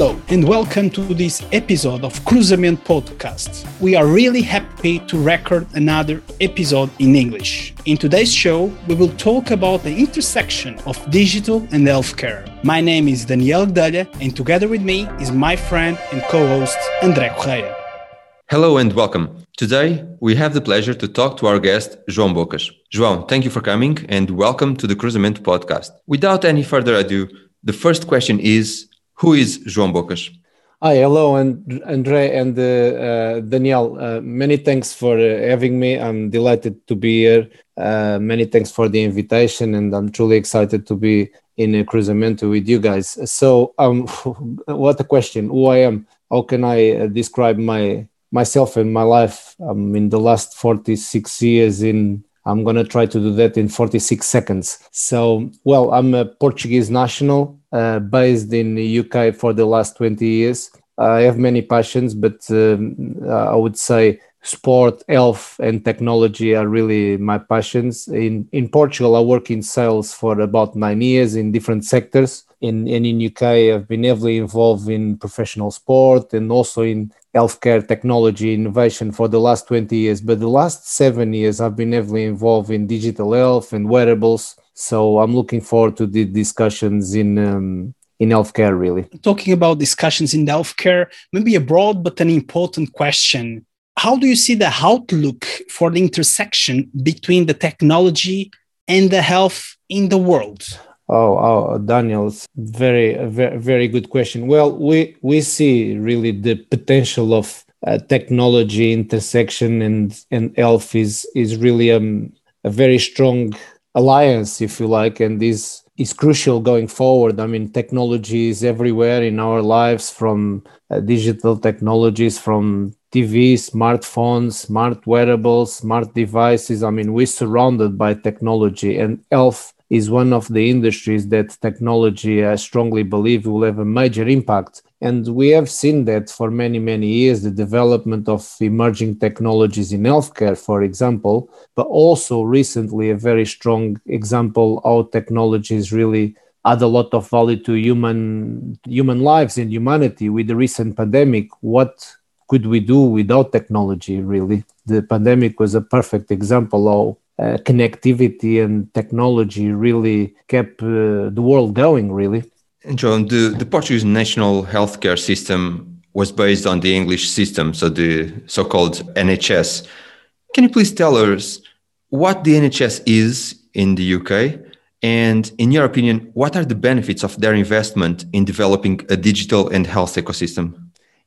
Hello and welcome to this episode of Cruzamento Podcast. We are really happy to record another episode in English. In today's show, we will talk about the intersection of digital and healthcare. My name is Daniel Gdalha and together with me is my friend and co-host André Correia. Hello and welcome. Today, we have the pleasure to talk to our guest, João Bocas. João, thank you for coming and welcome to the Cruzamento podcast. Without any further ado, the first question is who is João Bocas? Hi, hello, and Andre and uh, uh, Daniel. Uh, many thanks for uh, having me. I'm delighted to be here. Uh, many thanks for the invitation, and I'm truly excited to be in a Cruzamento with you guys. So, um, what a question! Who I am? How can I uh, describe my myself and my life? Um, in the last 46 years in I'm going to try to do that in 46 seconds. So, well, I'm a Portuguese national based in the UK for the last 20 years. I have many passions, but um, uh, I would say sport, health, and technology are really my passions. In in Portugal, I work in sales for about nine years in different sectors. In and in UK, I've been heavily involved in professional sport and also in healthcare technology innovation for the last 20 years. But the last seven years, I've been heavily involved in digital health and wearables. So I'm looking forward to the discussions in um, in healthcare really talking about discussions in healthcare maybe a broad but an important question how do you see the outlook for the intersection between the technology and the health in the world? Oh, oh Daniel, very, very, very good question. Well, we we see really the potential of uh, technology intersection and and health is is really um, a very strong alliance, if you like, and this is crucial going forward. I mean, technology is everywhere in our lives, from uh, digital technologies, from TV, smartphones, smart wearables, smart devices. I mean, we're surrounded by technology, and health is one of the industries that technology, I strongly believe, will have a major impact. And we have seen that for many, many years the development of emerging technologies in healthcare, for example, but also recently a very strong example how technologies really add a lot of value to human human lives and humanity with the recent pandemic what could we do without technology really the pandemic was a perfect example of uh, connectivity and technology really kept uh, the world going really. And João the, the portuguese national healthcare system was based on the english system so the so-called nhs can you please tell us what the nhs is in the uk and in your opinion what are the benefits of their investment in developing a digital and health ecosystem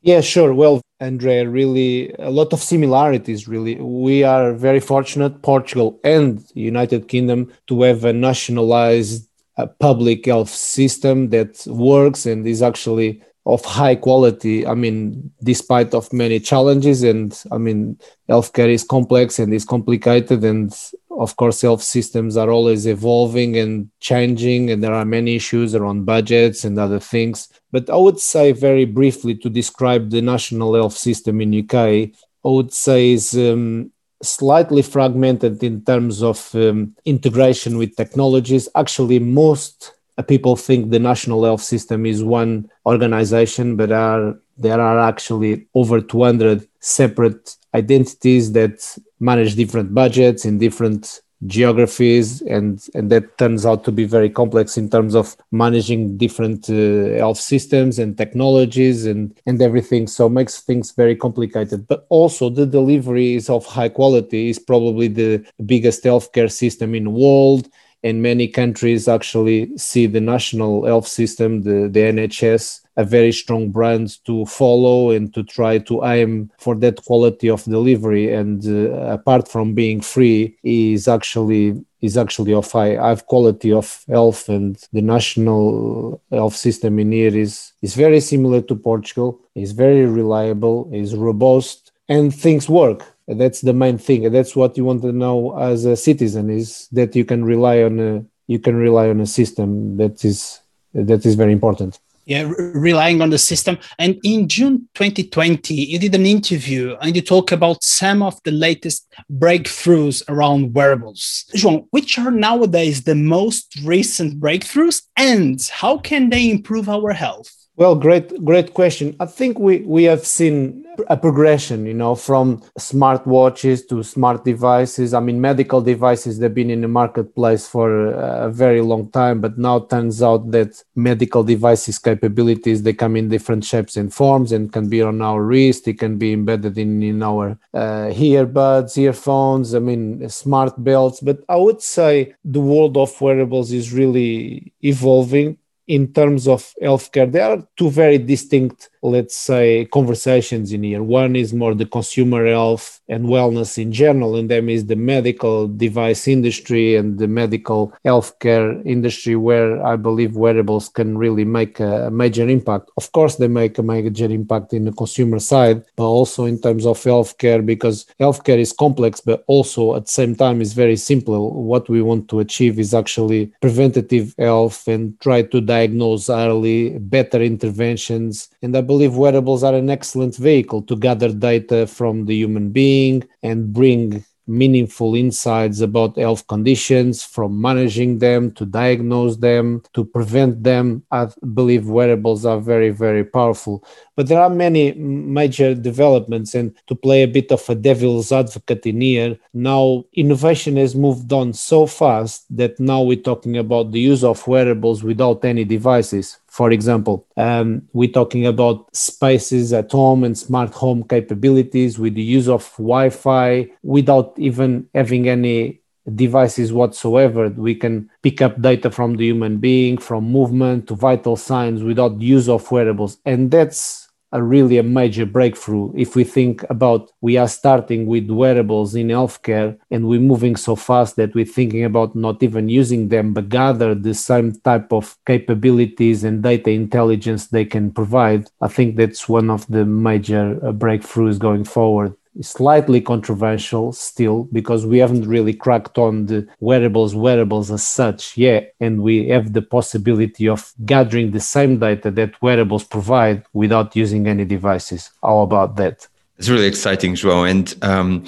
yeah, sure. Well, Andre, really a lot of similarities. Really, we are very fortunate, Portugal and United Kingdom, to have a nationalized uh, public health system that works and is actually of high quality i mean despite of many challenges and i mean healthcare is complex and is complicated and of course health systems are always evolving and changing and there are many issues around budgets and other things. But i would say very briefly to describe the national health system in uk i would say is um, slightly fragmented in terms of um, integration with technologies. Actually most people think the national health system is one organization, but are, there are actually over 200 separate identities that manage different budgets in different geographies and and that turns out to be very complex in terms of managing different uh, health systems and technologies and and everything. So makes things very complicated. But also the delivery is of high quality is probably the biggest healthcare system in the world. And many countries actually see the national health system, the, the NHS, a very strong brand to follow and to try to aim for that quality of delivery. And uh, apart from being free, is actually is actually of high, high quality of health. And the national health system in here is is very similar to Portugal. is very reliable, is robust, and things work that's the main thing that's what you want to know as a citizen is that you can rely on a you can rely on a system that is that is very important yeah relying on the system. And in june 2020 you did an interview and you talk about some of the latest breakthroughs around wearables. Which are nowadays the most recent breakthroughs and how can they improve our health Well, great, great question. I think we we have seen a progression, you know, from smartwatches to smart devices. I mean, medical devices they've been in the marketplace for a very long time, but now turns out that medical devices capabilities they come in different shapes and forms and can be on our wrist. It can be embedded in in our uh, earbuds, earphones. I mean, smart belts. But I would say the world of wearables is really evolving in terms of healthcare, there are two very distinct let's say, conversations in here. One is more the consumer health and wellness in general, and then is the medical device industry and the medical healthcare industry, where I believe wearables can really make a major impact. Of course, they make a major impact in the consumer side, but also in terms of healthcare, because healthcare is complex, but also at the same time is very simple. What we want to achieve is actually preventative health and try to diagnose early, better interventions. And I believe wearables are an excellent vehicle to gather data from the human being and bring meaningful insights about health conditions from managing them to diagnose them to prevent them. I believe wearables are very very powerful. But there are many major developments and to play a bit of a devil's advocate in here now innovation has moved on so fast that now we're talking about the use of wearables without any devices for example, um, we're talking about spaces at home and smart home capabilities with the use of Wi Fi without even having any devices whatsoever. We can pick up data from the human being, from movement to vital signs without use of wearables. And that's a really a major breakthrough if we think about we are starting with wearables in healthcare and we're moving so fast that we're thinking about not even using them but gather the same type of capabilities and data intelligence they can provide. I think that's one of the major uh, breakthroughs going forward slightly controversial still because we haven't really cracked on the wearables wearables as such yet and we have the possibility of gathering the same data that wearables provide without using any devices. How about that? It's really exciting joão and um,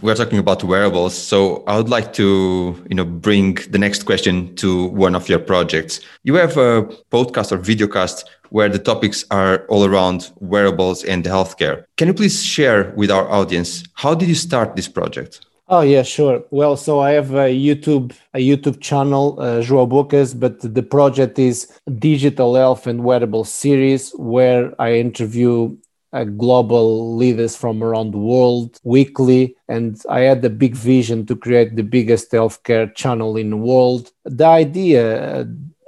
we're talking about wearables so i would like to you know bring the next question to one of your projects. You have a podcast or videocast where the topics are all around wearables and healthcare can you please share with our audience how did you start this project Oh yeah, sure. Well, so I have a YouTube a YouTube channel, uh, João Bocas, but the project is Digital Health and Wearable series, where I interview uh, global leaders from around the world weekly. And I had the big vision to create the biggest healthcare channel in the world. The idea, uh,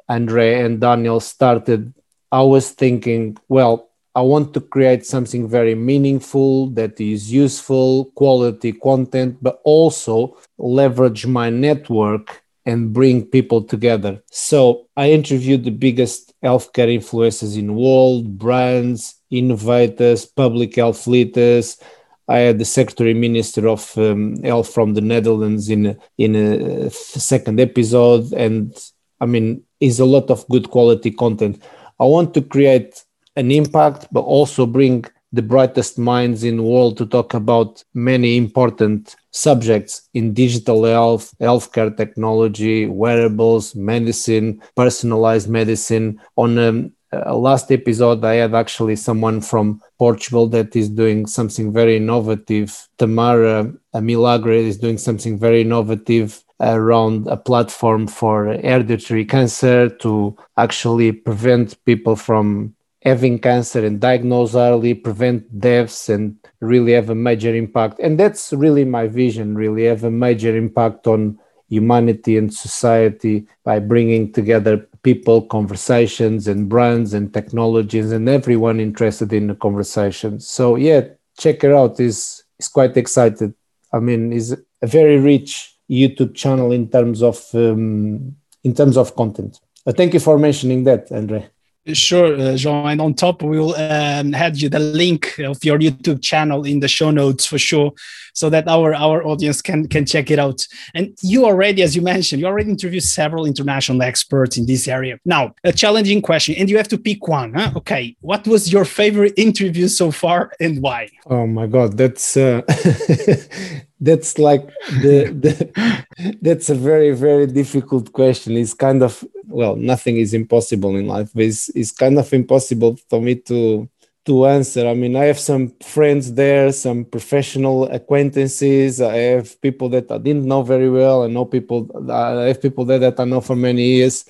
Andre and Daniel started, I was thinking, well, I want to create something very meaningful that is useful, quality content, but also leverage my network and bring people together. So I interviewed the biggest healthcare influencers in the world, brands, innovators, public health leaders. I had the Secretary Minister of um, Health from the Netherlands in in a second episode, and I mean, is a lot of good quality content. I want to create an impact, but also bring the brightest minds in the world to talk about many important subjects in digital health, healthcare technology, wearables, medicine, personalized medicine. On a, a last episode, I had actually someone from Portugal that is doing something very innovative. Tamara Milagre is doing something very innovative around a platform for hereditary cancer to actually prevent people from having cancer and diagnose early, prevent deaths, and really have a major impact. And that's really my vision, really have a major impact on humanity and society by bringing together people, conversations, and brands and technologies, and everyone interested in the conversation. So, yeah, check it out. is is quite excited. I mean, is a very rich YouTube channel in terms of um, in terms of content. Uh, thank you for mentioning that, Andre. Sure, uh, João. And on top, we will um, add you the link of your YouTube channel in the show notes for sure, so that our our audience can can check it out. And you already, as you mentioned, you already interviewed several international experts in this area. Now, a challenging question, and you have to pick one. Huh? Okay, what was your favorite interview so far, and why? Oh my God, that's uh, that's like the, the that's a very very difficult question. It's kind of well nothing is impossible in life but it's, it's kind of impossible for me to to answer. I mean i have some friends there some professional acquaintances. I have people that i didn't know very well. I know people i have people there that i know for many years.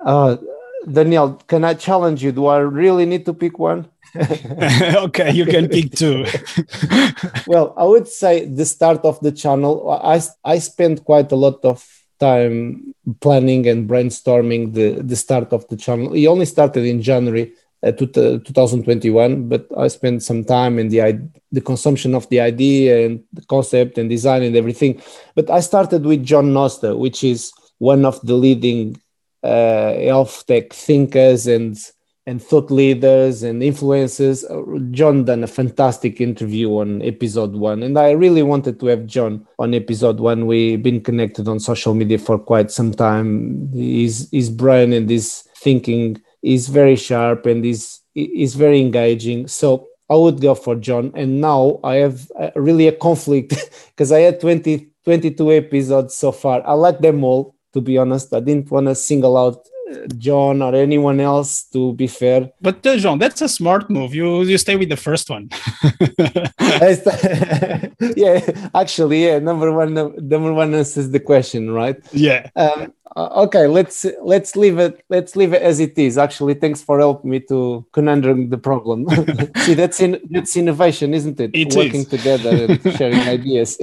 Uh, daniel can i challenge you do i really need to pick one okay, you can pick two. well, I would say the start of the channel. I I spent quite a lot of time planning and brainstorming the the start of the channel. It only started in January uh, 2021, but I spent some time in the the consumption of the idea and the concept and design and everything. But I started with John Nosta, which is one of the leading uh, health tech thinkers and and thought leaders and influencers. John done a fantastic interview on episode one, and I really wanted to have John on episode one. We've been connected on social media for quite some time. His his brain and his thinking is very sharp and is is very engaging. So I would go for John. And now I have really a conflict because I had 20, 22 episodes so far. I like them all, to be honest. I didn't want to single out John or anyone else, to be fair. But uh, João, that's a smart move. You you stay with the first one. yeah, actually, yeah. Number one, number one answers the question, right? Yeah. Um, okay, let's let's leave it. Let's leave it as it is. Actually, thanks for helping me to conundrum the problem. See, that's in that's innovation, isn't it? it Working is. together and sharing ideas.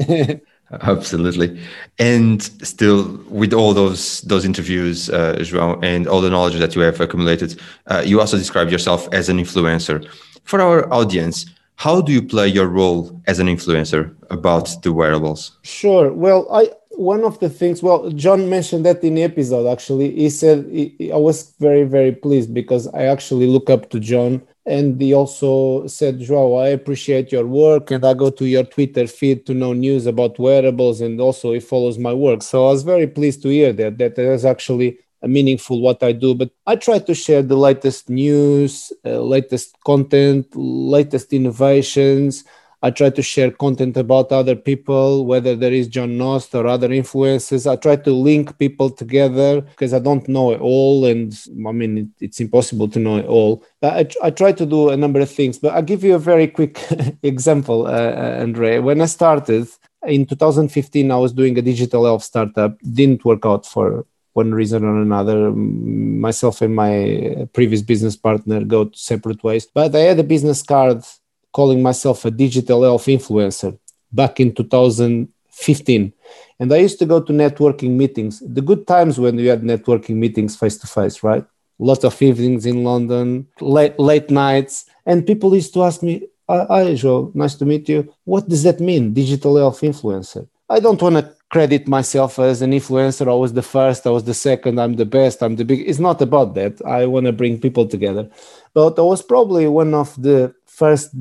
Absolutely, and still with all those those interviews, uh, João, and all the knowledge that you have accumulated, uh, you also describe yourself as an influencer. For our audience, how do you play your role as an influencer about the wearables? Sure. Well, I one of the things. Well, John mentioned that in the episode. Actually, he said he, I was very very pleased because I actually look up to John and he also said, Joao, I appreciate your work and I go to your Twitter feed to know news about wearables and also he follows my work. So I was very pleased to hear that, that is actually a meaningful what I do. But I try to share the latest news, uh, latest content, latest innovations, I try to share content about other people, whether there is John Nosta or other influences. I try to link people together because I don't know it all. And I mean, it, it's impossible to know it all. But I, I try to do a number of things. But I'll give you a very quick example, uh, uh, Andre. When I started in 2015, I was doing a digital health startup. Didn't work out for one reason or another. Myself and my previous business partner go separate ways. But I had a business card calling myself a digital health influencer back in 2015. And I used to go to networking meetings, the good times when we had networking meetings face to face, right? Lots of evenings in London, late, late nights. And people used to ask me, Hi, Joe, nice to meet you. What does that mean, digital health influencer? I don't want to credit myself as an influencer. I was the first, I was the second, I'm the best, I'm the big. It's not about that. I want to bring people together. But I was probably one of the first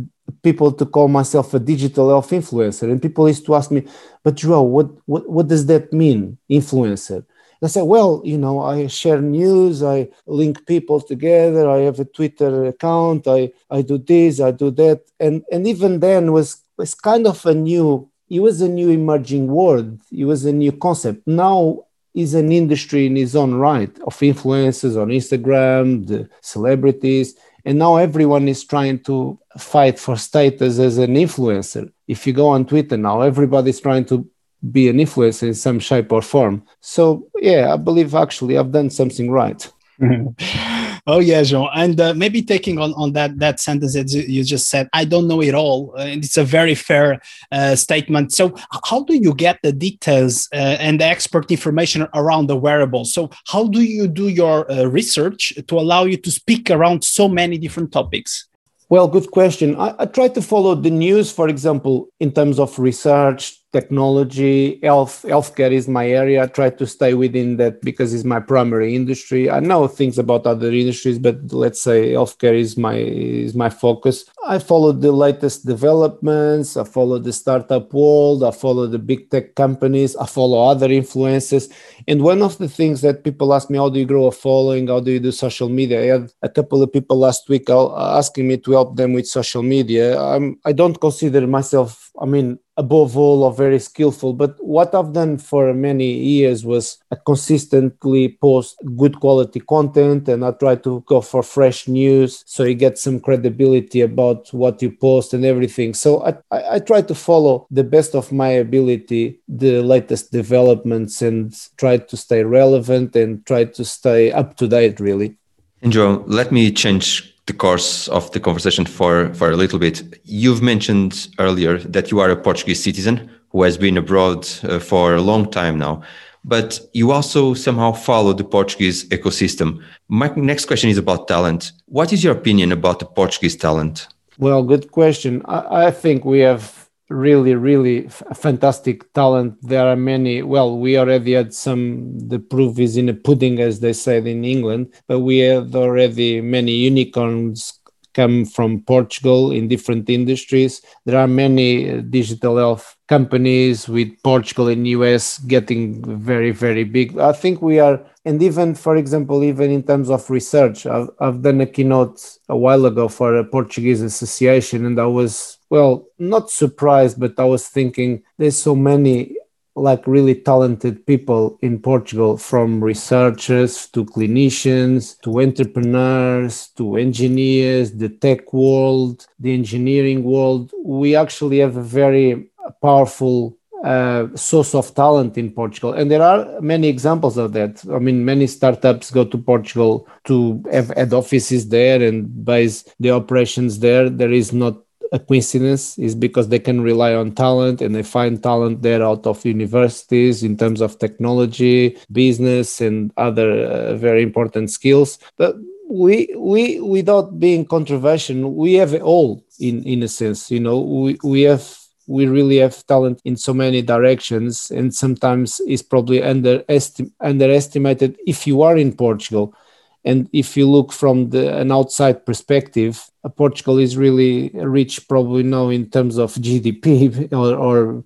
people to call myself a digital health influencer. And people used to ask me, but Joao, what, what, what does that mean, influencer? I said, well, you know, I share news, I link people together, I have a Twitter account, I, I do this, I do that. And, and even then was, was kind of a new, it was a new emerging word. It was a new concept. Now is an industry in its own right of influencers on Instagram, the celebrities and now everyone is trying to fight for status as an influencer. If you go on Twitter now, everybody's trying to be an influencer in some shape or form. So, yeah, I believe actually I've done something right. oh yeah, João. And uh, maybe taking on, on that that sentence that you just said, I don't know it all. Uh, and it's a very fair uh, statement. So how do you get the details uh, and the expert information around the wearable? So how do you do your uh, research to allow you to speak around so many different topics? Well, good question. I, I try to follow the news, for example, in terms of research, technology, health, healthcare is my area. I try to stay within that because it's my primary industry. I know things about other industries, but let's say healthcare is my is my focus. I follow the latest developments. I follow the startup world. I follow the big tech companies. I follow other influences. And one of the things that people ask me, how do you grow a following? How do you do social media? I had a couple of people last week uh, asking me to help them with social media. I'm, I don't consider myself, I mean, above all are very skillful. But what I've done for many years was consistently post good quality content and I try to go for fresh news so you get some credibility about what you post and everything. So I, I, I try to follow the best of my ability the latest developments and try to stay relevant and try to stay up to date really. And Joe, let me change the course of the conversation for, for a little bit. You've mentioned earlier that you are a Portuguese citizen who has been abroad uh, for a long time now, but you also somehow follow the Portuguese ecosystem. My next question is about talent. What is your opinion about the Portuguese talent? Well, good question. I, I think we have really really fantastic talent. There are many well we already had some the proof is in the pudding as they said in england but we had already many unicorns come from portugal in different industries. There are many uh, digital health companies with portugal and us getting very very big. I think we are and even for example even in terms of research i've, I've done a keynote a while ago for a portuguese association and i was well, not surprised, but I was thinking there's so many like really talented people in Portugal, from researchers to clinicians to entrepreneurs to engineers, the tech world, the engineering world. We actually have a very powerful uh, source of talent in Portugal. And there are many examples of that. I mean, many startups go to Portugal to have head offices there and base the operations there. There is not a coincidence is because they can rely on talent and they find talent there out of universities in terms of technology business and other uh, very important skills. But we we without being controversial we have it all in in a sense you know we we have we really have talent in so many directions and sometimes it's probably underestim- underestimated if you are in portugal and if you look from the, an outside perspective, uh, Portugal is really rich, probably now in terms of GDP or, or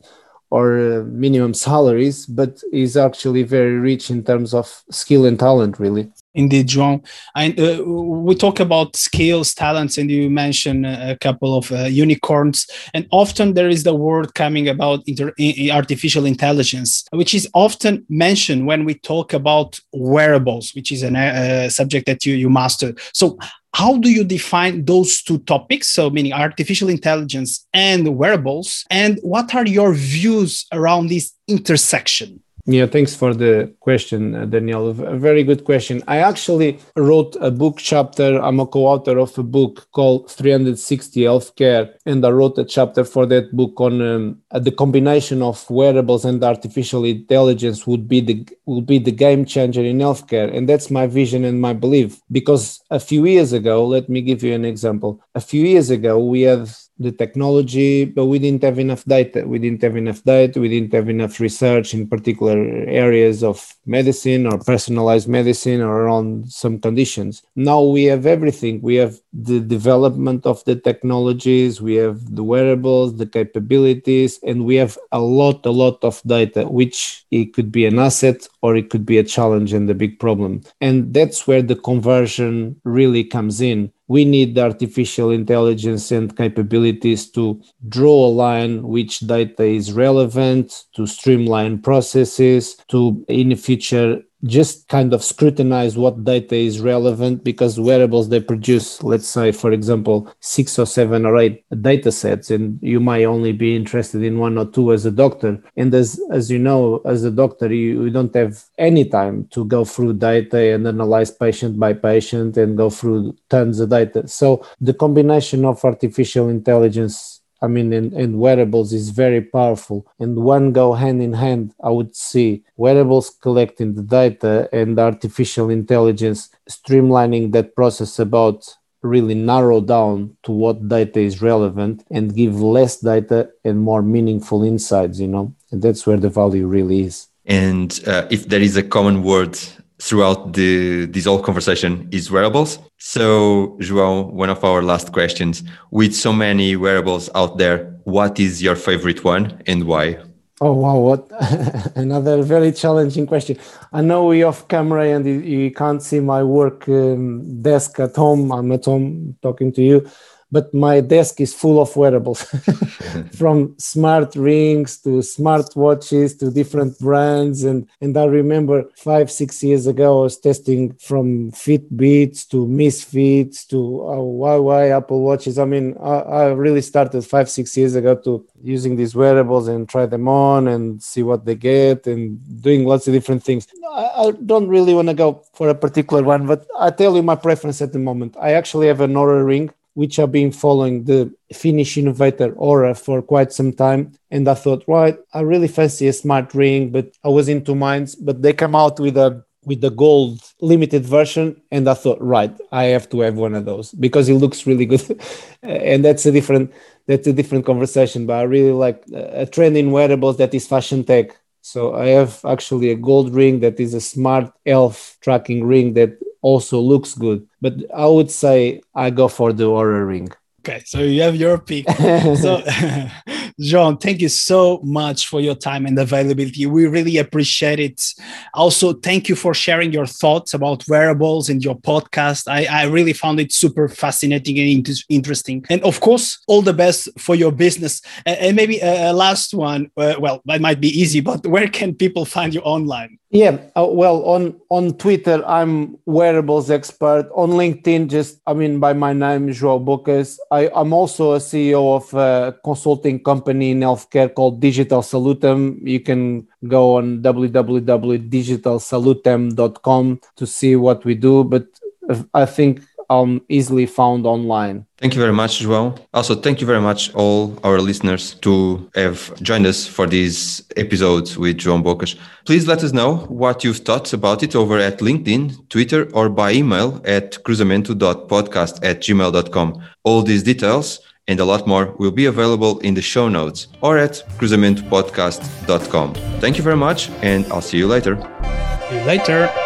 or uh, minimum salaries, but is actually very rich in terms of skill and talent, really. Indeed, João. And uh, we talk about skills, talents, and you mentioned a couple of uh, unicorns. And often there is the word coming about inter- artificial intelligence, which is often mentioned when we talk about wearables, which is a uh, subject that you you mastered. So, how do you define those two topics? So, meaning artificial intelligence and wearables, and what are your views around this intersection? Yeah, thanks for the question, uh, Daniel. A very good question. I actually wrote a book chapter. I'm a co author of a book called 360 Healthcare, and I wrote a chapter for that book on um, uh, the combination of wearables and artificial intelligence would be the would be the game changer in healthcare. And that's my vision and my belief. Because a few years ago, let me give you an example. A few years ago, we had the technology, but we didn't have enough data. We didn't have enough data. We didn't have enough research in particular areas of medicine or personalized medicine or on some conditions. Now we have everything. We have the development of the technologies, we have the wearables, the capabilities, and we have a lot, a lot of data, which it could be an asset or it could be a challenge and a big problem. And that's where the conversion really comes in we need artificial intelligence and capabilities to draw a line which data is relevant to streamline processes to in the future just kind of scrutinize what data is relevant because wearables they produce let's say for example six or seven or eight data sets and you might only be interested in one or two as a doctor. And as as you know as a doctor you, you don't have any time to go through data and analyze patient by patient and go through tons of data. So the combination of artificial intelligence I mean, and, and wearables is very powerful. And one go hand in hand, I would see wearables collecting the data and artificial intelligence streamlining that process about really narrow down to what data is relevant and give less data and more meaningful insights, you know, and that's where the value really is. And uh, if there is a common word throughout the this whole conversation is wearables. So, João, one of our last questions: with so many wearables out there, what is your favorite one and why? Oh wow! What another very challenging question. I know we off camera and you, can't see my work um, desk at home. I'm at home talking to you, but my desk is full of wearables from smart rings to smart watches to different brands. And, and I remember five, six years ago, I was testing from Fitbits to Misfits to uh, Huawei Apple Watches. I mean, I, I really started five, six years ago to using these wearables and try them on and see what they get and doing lots of different things. I, I don't really want to go for a particular one, but I tell you my preference at the moment. I actually have an Oura ring which I've been following the Finnish innovator Oura for quite some time. And I thought, right, I really fancy a smart ring, but I was into minds. But they come out with a with the gold limited version, and I thought, right, I have to have one of those because it looks really good. and that's a different that's a different conversation. But I really like a trend in wearables that is fashion tech. So I have actually a gold ring that is a smart elf tracking ring that also looks good. But I would say I go for the Oura ring. Okay, so you have your pick. so, João, thank you so much for your time and availability. We really appreciate it. Also, thank you for sharing your thoughts about wearables and your podcast. I, I really found it super fascinating and interesting. And of course, all the best for your business. and maybe a, last one. Uh, well, that might be easy, but where can people find you online? Yeah, uh, well, on on Twitter, I'm wearables expert. On LinkedIn, just I mean, by my name, João Bocas. I, I'm also a CEO of a consulting company in healthcare called Digital Salutem. You can go on www.digitalsalutem.com to see what we do. But uh, I think um, easily found online. Thank you very much, João. Also, thank you very much, all our listeners, to have joined us for these episodes with João Bocas. Please let us know what you've thought about it over at LinkedIn, Twitter, or by email at cruzamento.podcast at gmail.com. All these details and a lot more will be available in the show notes or at cruzamentoPodcast.com. Thank you very much, and I'll see you later. See you later.